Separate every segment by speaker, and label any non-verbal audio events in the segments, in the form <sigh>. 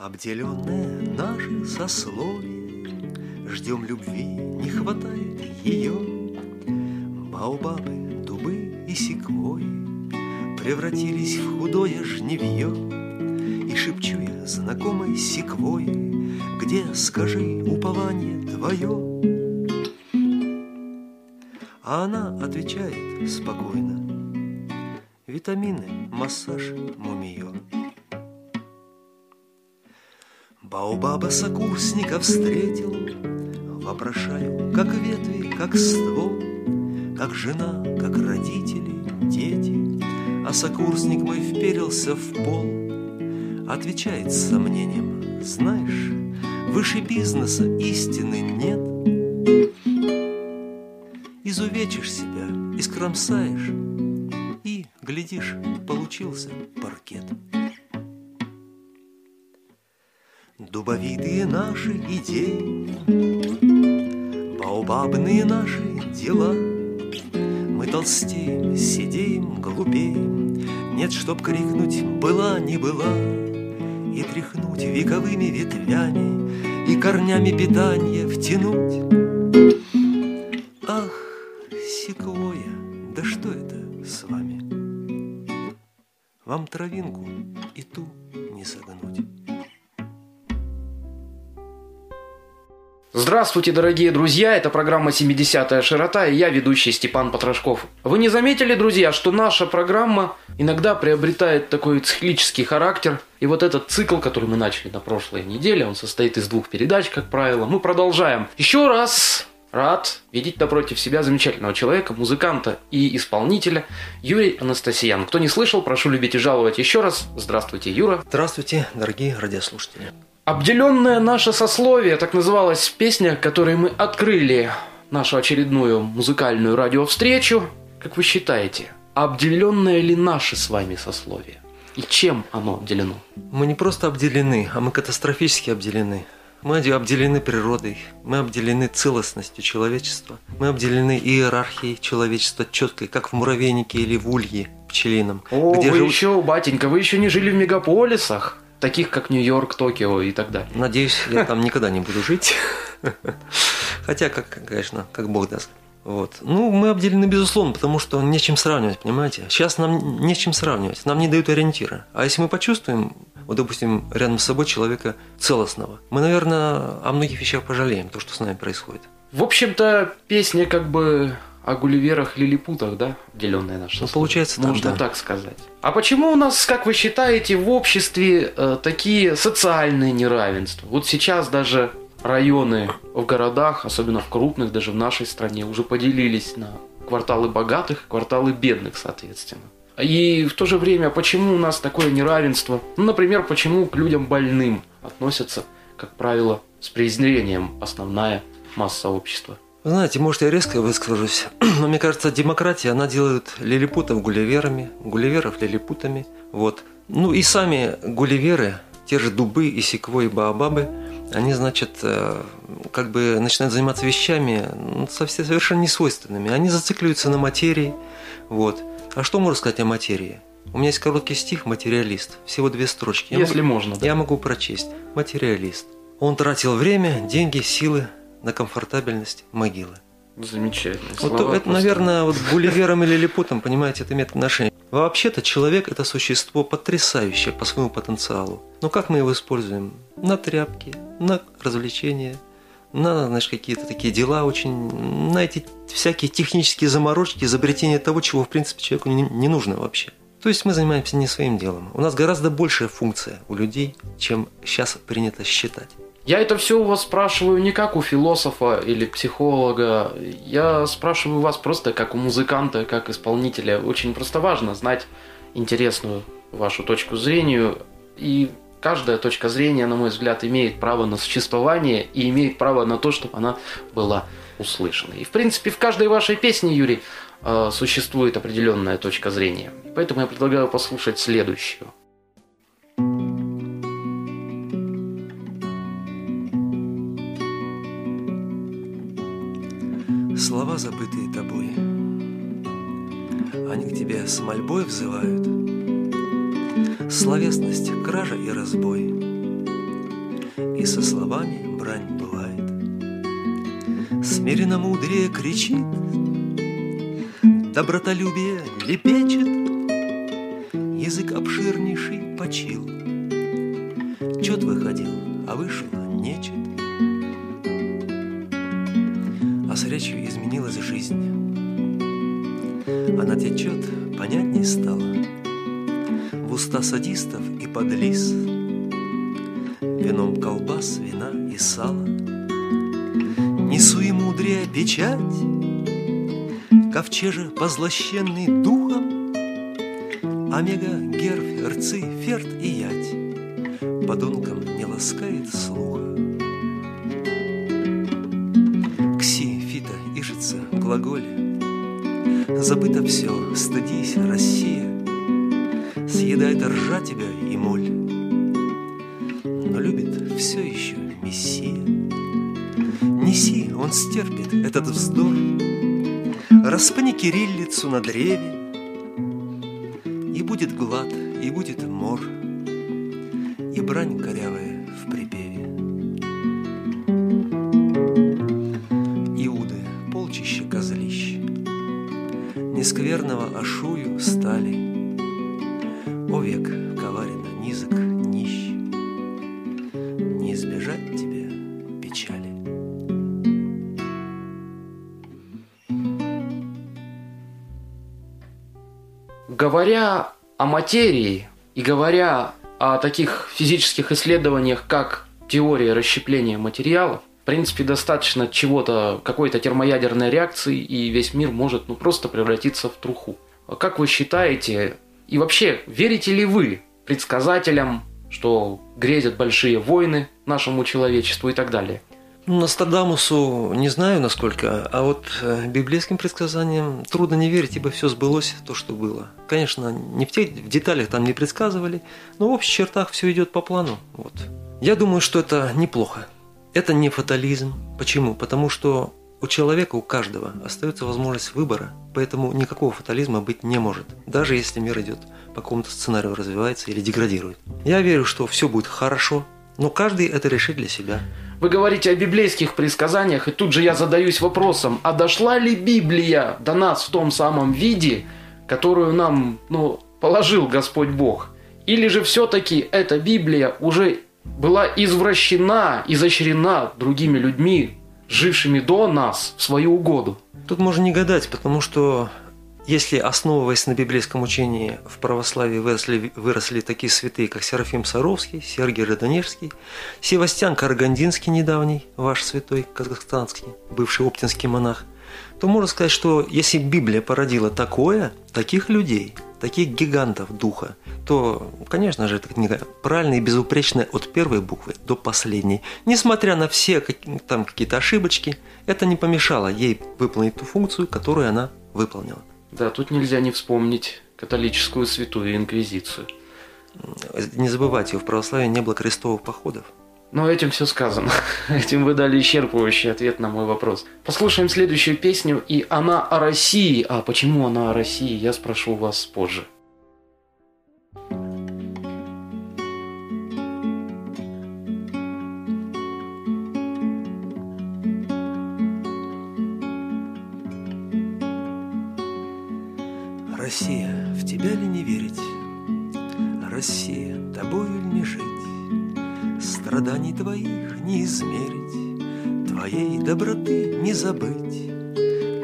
Speaker 1: Обделенное наше сословие, Ждем любви, не хватает ее. Баобабы, дубы и секвои Превратились в худое жневье. И шепчу я знакомой секвои, Где, скажи, упование твое? А она отвечает спокойно, Витамины, массаж, мумиё. Баобаба сокурсника встретил, Вопрошаю, как ветви, как ствол, Как жена, как родители, дети, А сокурсник мой вперился в пол, Отвечает с сомнением, знаешь, Выше бизнеса истины нет. Изувечишь себя, искромсаешь, И, глядишь, получился паркет. Дубовитые наши идеи, Баобабные наши дела. Мы толстеем, сидеем, глупеем, Нет, чтоб крикнуть «была, не была!» И тряхнуть вековыми ветвями И корнями питания втянуть. Ах, секвоя, да что это с вами? Вам травинку и ту
Speaker 2: Здравствуйте, дорогие друзья, это программа «70-я широта» и я ведущий Степан Потрошков. Вы не заметили, друзья, что наша программа иногда приобретает такой циклический характер, и вот этот цикл, который мы начали на прошлой неделе, он состоит из двух передач, как правило, мы продолжаем. Еще раз рад видеть напротив себя замечательного человека, музыканта и исполнителя Юрий Анастасиян. Кто не слышал, прошу любить и жаловать еще раз. Здравствуйте, Юра.
Speaker 1: Здравствуйте, дорогие радиослушатели.
Speaker 2: Обделенное наше сословие, так называлась песня, которой мы открыли нашу очередную музыкальную радиовстречу. Как вы считаете, обделенное ли наше с вами сословие? И чем оно обделено?
Speaker 1: Мы не просто обделены, а мы катастрофически обделены. Мы обделены природой, мы обделены целостностью человечества, мы обделены иерархией человечества четкой, как в муравейнике или в улье пчелином.
Speaker 2: О,
Speaker 1: где
Speaker 2: вы
Speaker 1: живут-
Speaker 2: еще, батенька, вы еще не жили в мегаполисах, таких как Нью-Йорк, Токио и так далее.
Speaker 1: Надеюсь, я там никогда не буду жить. Хотя, как, конечно, как Бог даст. Вот. Ну, мы обделены, безусловно, потому что нечем сравнивать, понимаете? Сейчас нам нечем сравнивать, нам не дают ориентира. А если мы почувствуем, вот, допустим, рядом с собой человека целостного, мы, наверное, о многих вещах пожалеем, то, что с нами происходит.
Speaker 2: В общем-то, песня как бы о Гулливерах Лилипутах, да? Отделенная наша.
Speaker 1: Ну, получается так,
Speaker 2: Можно
Speaker 1: да.
Speaker 2: так сказать. А почему у нас, как вы считаете, в обществе э, такие социальные неравенства? Вот сейчас даже районы в городах, особенно в крупных, даже в нашей стране, уже поделились на кварталы богатых, кварталы бедных, соответственно. И в то же время, почему у нас такое неравенство? Ну, например, почему к людям больным относятся, как правило, с презрением основная масса общества?
Speaker 1: Вы знаете, может, я резко выскажусь, <clears throat> но мне кажется, демократия, она делает лилипутов гулливерами, гулливеров лилипутами. Вот. Ну и сами гулливеры, те же дубы и секвои, баобабы, они, значит, э, как бы начинают заниматься вещами ну, совсем совершенно несвойственными. Они зацикливаются на материи. Вот. А что можно сказать о материи? У меня есть короткий стих «Материалист». Всего две строчки. Я
Speaker 2: Если
Speaker 1: могу-
Speaker 2: можно. да.
Speaker 1: я могу прочесть. Материалист. Он тратил время, деньги, силы на комфортабельность могилы.
Speaker 2: Замечательно.
Speaker 1: Вот
Speaker 2: Слова
Speaker 1: это,
Speaker 2: просто-
Speaker 1: наверное, вот <laughs> Гулливером или Лилипутом, понимаете, это имеет отношение. Вообще-то человек – это существо потрясающее по своему потенциалу. Но как мы его используем? На тряпки, на развлечения, на, знаешь, какие-то такие дела очень, на эти всякие технические заморочки, изобретение того, чего, в принципе, человеку не, не нужно вообще. То есть мы занимаемся не своим делом. У нас гораздо большая функция у людей, чем сейчас принято считать.
Speaker 2: Я это все у вас спрашиваю не как у философа или психолога. Я спрашиваю вас просто как у музыканта, как исполнителя. Очень просто важно знать интересную вашу точку зрения. И каждая точка зрения, на мой взгляд, имеет право на существование и имеет право на то, чтобы она была услышана. И, в принципе, в каждой вашей песне, Юрий, э, существует определенная точка зрения. Поэтому я предлагаю послушать следующую.
Speaker 1: Слова, забытые тобой, они к тебе с мольбой взывают. Словесность, кража и разбой. и со словами брань бывает. Смиренно мудрее кричит, добротолюбие лепечет, язык обширнейший почил. Чет выходил, а вышел нечет. Речью изменилась жизнь. Она течет, понятней стало В уста садистов и подлиз. Вином колбас, вина и сала Несу и мудрее печать. Ковчеже позлощенный духом. Омега, герф, рцы, ферт и ять. Подонком не ласкает слуха глаголе. Забыто все, стыдись, Россия Съедает ржа тебя и моль. Но любит все еще Мессия. Неси, он стерпит этот вздор. Распни кириллицу на древе. И будет глад, и будет мор. И брань корявая в припеве Нескверного ошую стали. О век коварен, низок, нищ. Не избежать тебе печали.
Speaker 2: Говоря о материи и говоря о таких физических исследованиях, как теория расщепления материалов, принципе, достаточно чего-то, какой-то термоядерной реакции, и весь мир может ну, просто превратиться в труху. Как вы считаете, и вообще, верите ли вы предсказателям, что грезят большие войны нашему человечеству и так далее?
Speaker 1: Ну, Нострадамусу не знаю насколько, а вот э, библейским предсказаниям трудно не верить, ибо все сбылось то, что было. Конечно, не в тех в деталях там не предсказывали, но в общих чертах все идет по плану. Вот. Я думаю, что это неплохо. Это не фатализм. Почему? Потому что у человека, у каждого остается возможность выбора, поэтому никакого фатализма быть не может, даже если мир идет по какому-то сценарию развивается или деградирует. Я верю, что все будет хорошо, но каждый это решит для себя.
Speaker 2: Вы говорите о библейских предсказаниях, и тут же я задаюсь вопросом, а дошла ли Библия до нас в том самом виде, которую нам ну, положил Господь Бог? Или же все-таки эта Библия уже была извращена, изощрена другими людьми, жившими до нас в свою угоду?
Speaker 1: Тут можно не гадать, потому что если, основываясь на библейском учении, в православии выросли, выросли такие святые, как Серафим Саровский, Сергий Радонежский, Севастьян Карагандинский недавний, ваш святой казахстанский, бывший оптинский монах, то можно сказать, что если Библия породила такое, таких людей, таких гигантов духа, то, конечно же, эта книга правильная и безупречная от первой буквы до последней. Несмотря на все там какие-то ошибочки, это не помешало ей выполнить ту функцию, которую она выполнила.
Speaker 2: Да, тут нельзя не вспомнить католическую святую инквизицию.
Speaker 1: Не забывайте, в православии не было крестовых походов.
Speaker 2: Но этим все сказано. <laughs> Этим вы дали исчерпывающий ответ на мой вопрос. Послушаем следующую песню, и она о России. А почему она о России, я спрошу вас позже.
Speaker 1: Россия, в тебя ли не верить? Россия, тобою ли? Страданий твоих не измерить, Твоей доброты не забыть.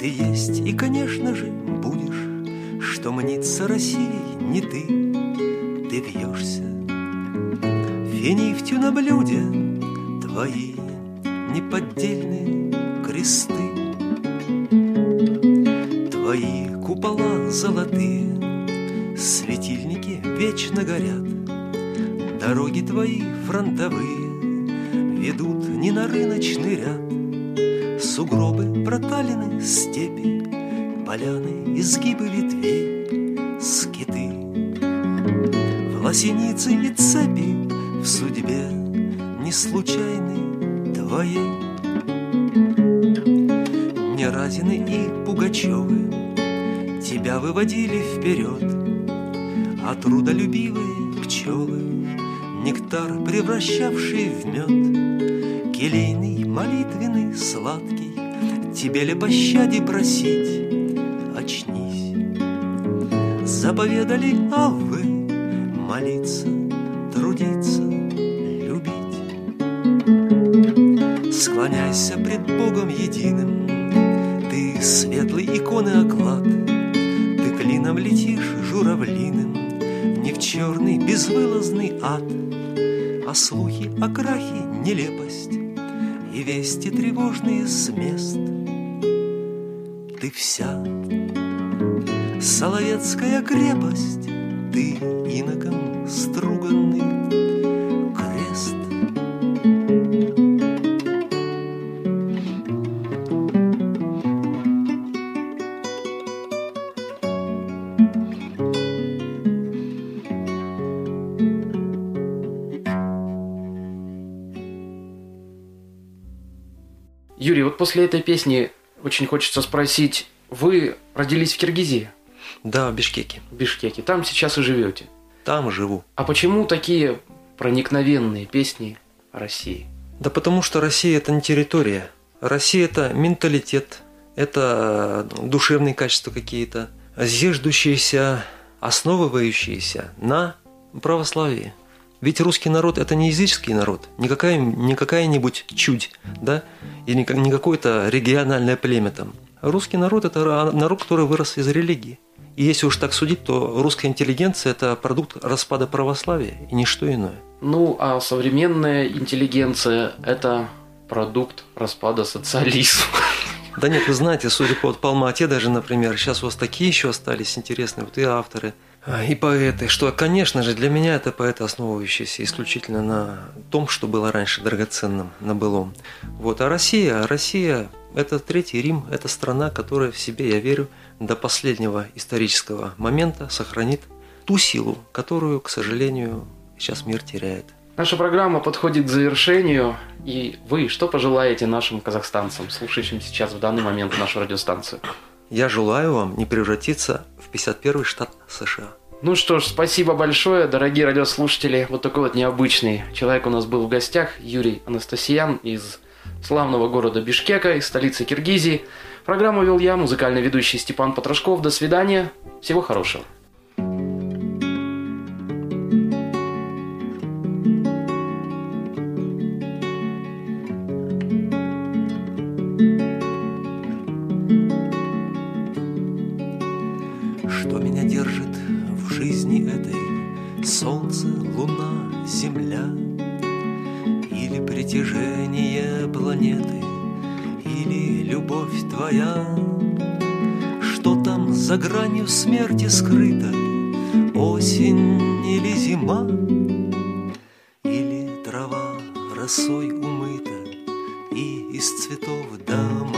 Speaker 1: Ты есть и, конечно же, будешь, Что мнится Россией не ты, Ты вьешься. Финифтью на блюде Твои неподдельные кресты Твои купола золотые, Светильники вечно горят, Дороги твои фронтовые Ведут не на рыночный ряд, Сугробы, проталины, степи, Поляны, изгибы ветвей, скиты. В лосенице и цепи В судьбе не случайной твоей не Разины и Пугачевы Тебя выводили вперед, А трудолюбивые пчелы Нектар, превращавший в мед, Келейный, молитвенный, сладкий, Тебе ли пощаде просить, очнись. Заповедали Аввы молиться, трудиться, любить. Склоняйся пред Богом единым, Ты светлый иконы оклад, Ты клином летишь журавлиным, Не в черный безвылазный ад, А слухи о крахе нелепость И вести тревожные с мест. Ты вся Соловецкая крепость, ты иноком струганный
Speaker 2: Юрий, вот после этой песни очень хочется спросить, вы родились в Киргизии,
Speaker 1: Да, в Бишкеке.
Speaker 2: в Бишкеке, там сейчас и живете.
Speaker 1: Там живу.
Speaker 2: А почему такие проникновенные песни о России?
Speaker 1: Да потому что Россия это не территория. Россия это менталитет, это душевные качества какие-то, зиждущиеся, основывающиеся на православии. Ведь русский народ это не языческий народ, не, какая, не какая-нибудь чудь, да, и не, не какое-то региональное племя там. Русский народ это народ, который вырос из религии. И если уж так судить, то русская интеллигенция это продукт распада православия и ничто иное.
Speaker 2: Ну, а современная интеллигенция – это продукт распада социализма.
Speaker 1: Да нет, вы знаете, судя по вот по Алма-Ате даже, например, сейчас у вас такие еще остались интересные вот и авторы, и поэты, что, конечно же, для меня это поэты, основывающиеся исключительно на том, что было раньше драгоценным, на былом. Вот, а Россия, Россия – это Третий Рим, это страна, которая в себе, я верю, до последнего исторического момента сохранит ту силу, которую, к сожалению, сейчас мир теряет.
Speaker 2: Наша программа подходит к завершению. И вы что пожелаете нашим казахстанцам, слушающим сейчас в данный момент нашу радиостанцию?
Speaker 1: Я желаю вам не превратиться в 51-й штат США.
Speaker 2: Ну что ж, спасибо большое, дорогие радиослушатели. Вот такой вот необычный человек у нас был в гостях, Юрий Анастасиян из славного города Бишкека, из столицы Киргизии. Программу вел я, музыкальный ведущий Степан Потрошков. До свидания, всего хорошего.
Speaker 1: Твоя. Что там за гранью смерти скрыто? Осень или зима? Или трава росой умыта? И из цветов дома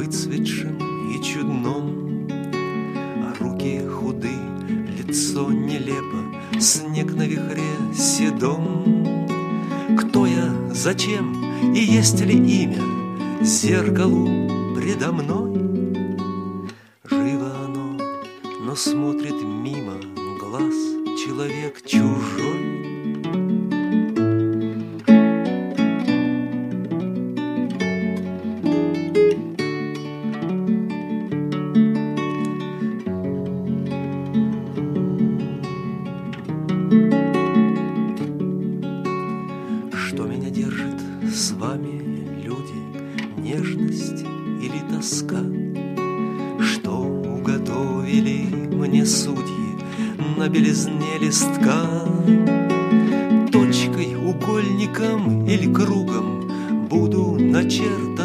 Speaker 1: Выцветшем и чудном. А руки худы, лицо нелепо Снег на вихре седом. Кто я, зачем и есть ли имя Зеркалу предо мной на черта.